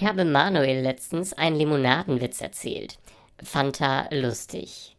Ich habe Manuel letztens einen Limonadenwitz erzählt. Fanta lustig.